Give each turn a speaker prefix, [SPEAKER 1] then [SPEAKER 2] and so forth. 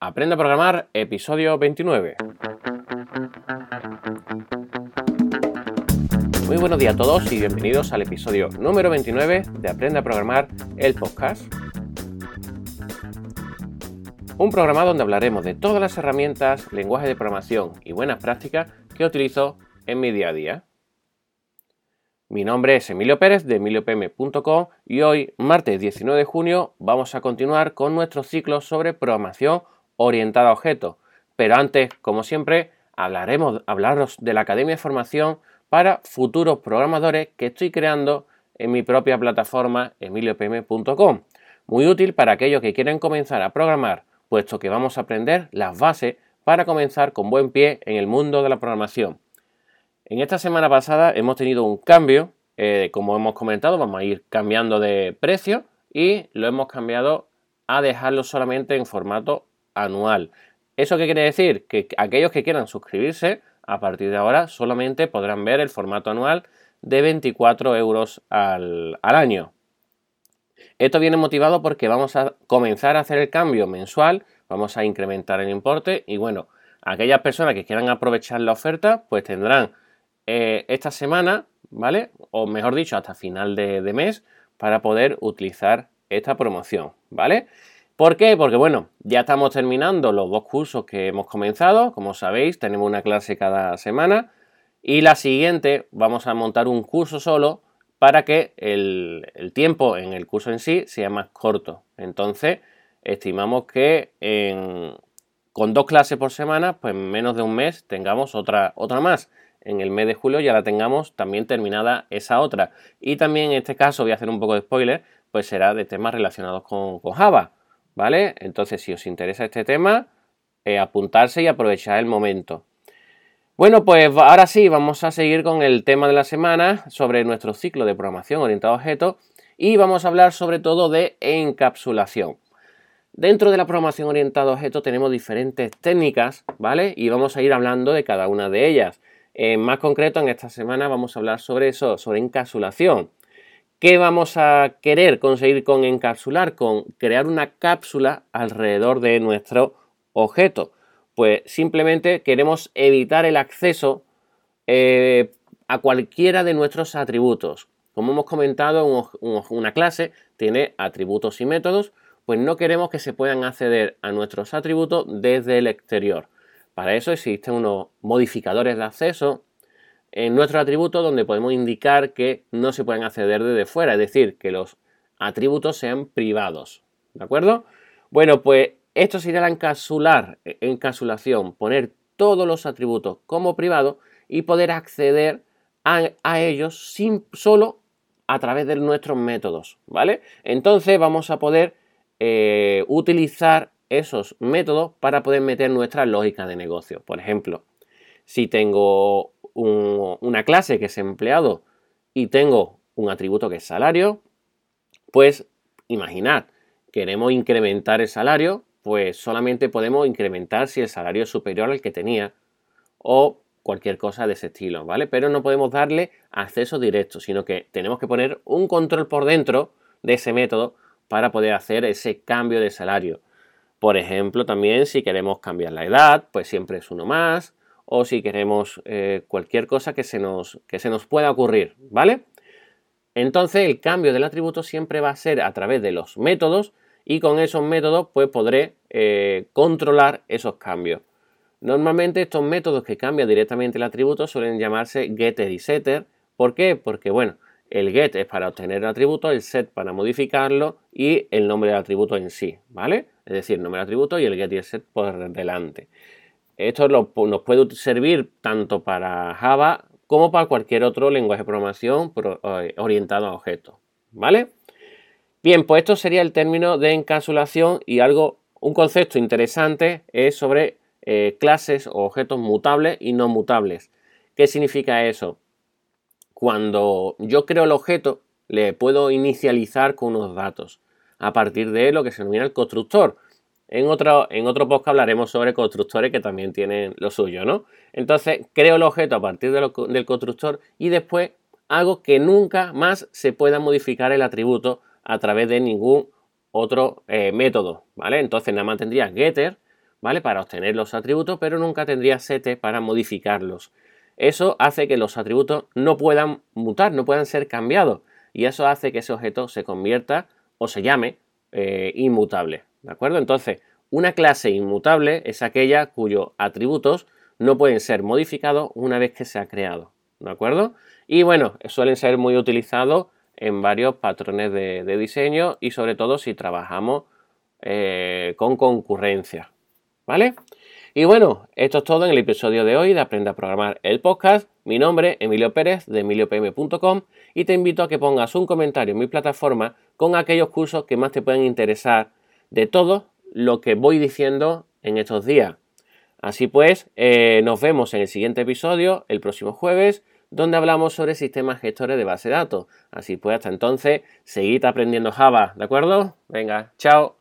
[SPEAKER 1] Aprende a programar, episodio 29. Muy buenos días a todos y bienvenidos al episodio número 29 de Aprende a programar, el podcast. Un programa donde hablaremos de todas las herramientas, lenguajes de programación y buenas prácticas que utilizo en mi día a día. Mi nombre es Emilio Pérez de emiliopm.com y hoy, martes 19 de junio, vamos a continuar con nuestro ciclo sobre programación orientada a objetos. Pero antes, como siempre, hablaremos hablaros de la Academia de Formación para futuros programadores que estoy creando en mi propia plataforma emiliopm.com. Muy útil para aquellos que quieren comenzar a programar, puesto que vamos a aprender las bases para comenzar con buen pie en el mundo de la programación. En esta semana pasada hemos tenido un cambio, eh, como hemos comentado, vamos a ir cambiando de precio y lo hemos cambiado a dejarlo solamente en formato anual. ¿Eso qué quiere decir? Que aquellos que quieran suscribirse, a partir de ahora solamente podrán ver el formato anual de 24 euros al, año. Esto viene motivado porque vamos a comenzar a hacer el cambio mensual, vamos a incrementar el importe y bueno, aquellas personas que quieran aprovechar la oferta, pues tendrán eh, esta semana, ¿vale? O mejor dicho, hasta final de, mes para poder utilizar esta promoción, ¿vale? ¿Por qué? Porque bueno, ya estamos terminando los dos cursos que hemos comenzado, como sabéis, tenemos una clase cada semana y la siguiente vamos a montar un curso solo para que el, tiempo en el curso en sí sea más corto. Entonces, estimamos que con dos clases por semana, pues en menos de un mes tengamos otra, otra más en el mes de julio ya la tengamos también terminada esa otra. Y también en este caso, voy a hacer un poco de spoiler, pues será de temas relacionados con, Java, ¿vale? Entonces, si os interesa este tema, eh, apuntarse y aprovechar el momento. Bueno, pues ahora sí, vamos a seguir con el tema de la semana sobre nuestro ciclo de programación orientado a objetos y vamos a hablar sobre todo de encapsulación. Dentro de la programación orientada a objetos tenemos diferentes técnicas, ¿vale? Y vamos a ir hablando de cada una de ellas. En más concreto, en esta semana vamos a hablar sobre eso, sobre encapsulación. ¿Qué vamos a querer conseguir con encapsular? Con crear una cápsula alrededor de nuestro objeto. Pues simplemente queremos evitar el acceso eh, a cualquiera de nuestros atributos. Como hemos comentado, una clase tiene atributos y métodos, pues no queremos que se puedan acceder a nuestros atributos desde el exterior. Para eso existen unos modificadores de acceso en nuestro atributo donde podemos indicar que no se pueden acceder desde fuera, es decir, que los atributos sean privados. ¿De acuerdo? Bueno, pues esto sería la encapsular, encapsulación, poner todos los atributos como privados y poder acceder a, ellos sin, solo a través de nuestros métodos, ¿vale? Entonces vamos a poder eh, utilizar esos métodos para poder meter nuestra lógica de negocio. Por ejemplo, si tengo una clase que es empleado y tengo un atributo que es salario, pues imaginad, queremos incrementar el salario, pues solamente podemos incrementar si el salario es superior al que tenía o cualquier cosa de ese estilo, ¿vale? Pero no podemos darle acceso directo, sino que tenemos que poner un control por dentro de ese método para poder hacer ese cambio de salario. Por ejemplo, también si queremos cambiar la edad, pues siempre es uno más. O si queremos eh, cualquier cosa que se, nos, que se nos pueda ocurrir, ¿vale? Entonces el cambio del atributo siempre va a ser a través de los métodos y con esos métodos pues podré eh, controlar esos cambios. Normalmente estos métodos que cambian directamente el atributo suelen llamarse getter y setter. ¿Por qué? Porque bueno, el get es para obtener el atributo, el set para modificarlo y el nombre del atributo en sí, ¿vale? es decir, nombre de atributo y el get y el set por delante. Esto nos puede servir tanto para Java como para cualquier otro lenguaje de programación orientado a objetos, ¿vale? Bien, pues esto sería el término de encapsulación y algo, un concepto interesante es sobre eh, clases o objetos mutables y no mutables. ¿Qué significa eso? Cuando yo creo el objeto, le puedo inicializar con unos datos a partir de lo que se denomina el constructor. En otro, en podcast hablaremos sobre constructores que también tienen lo suyo, ¿no? Entonces, creo el objeto a partir del constructor y después hago que nunca más se pueda modificar el atributo a través de ningún otro eh, método, ¿vale? Entonces, nada más tendría getter, ¿vale? Para obtener los atributos, pero nunca tendría set para modificarlos. Eso hace que los atributos no puedan mutar, no puedan ser cambiados. Y eso hace que ese objeto se convierta o se llame eh, inmutable. ¿De acuerdo? Entonces, una clase inmutable es aquella cuyos atributos no pueden ser modificados una vez que se ha creado. ¿De acuerdo? Y bueno, suelen ser muy utilizados en varios patrones de, diseño y sobre todo si trabajamos eh, con concurrencia. ¿Vale? Y bueno, esto es todo en el episodio de hoy de Aprende a Programar el podcast. Mi nombre es Emilio Pérez de emiliopm.com y te invito a que pongas un comentario en mi plataforma con aquellos cursos que más te pueden interesar de todo lo que voy diciendo en estos días. Así pues, eh, nos vemos en el siguiente episodio, el próximo jueves, donde hablamos sobre sistemas gestores de base de datos. Así pues, hasta entonces, seguid aprendiendo Java, ¿de acuerdo? Venga, chao.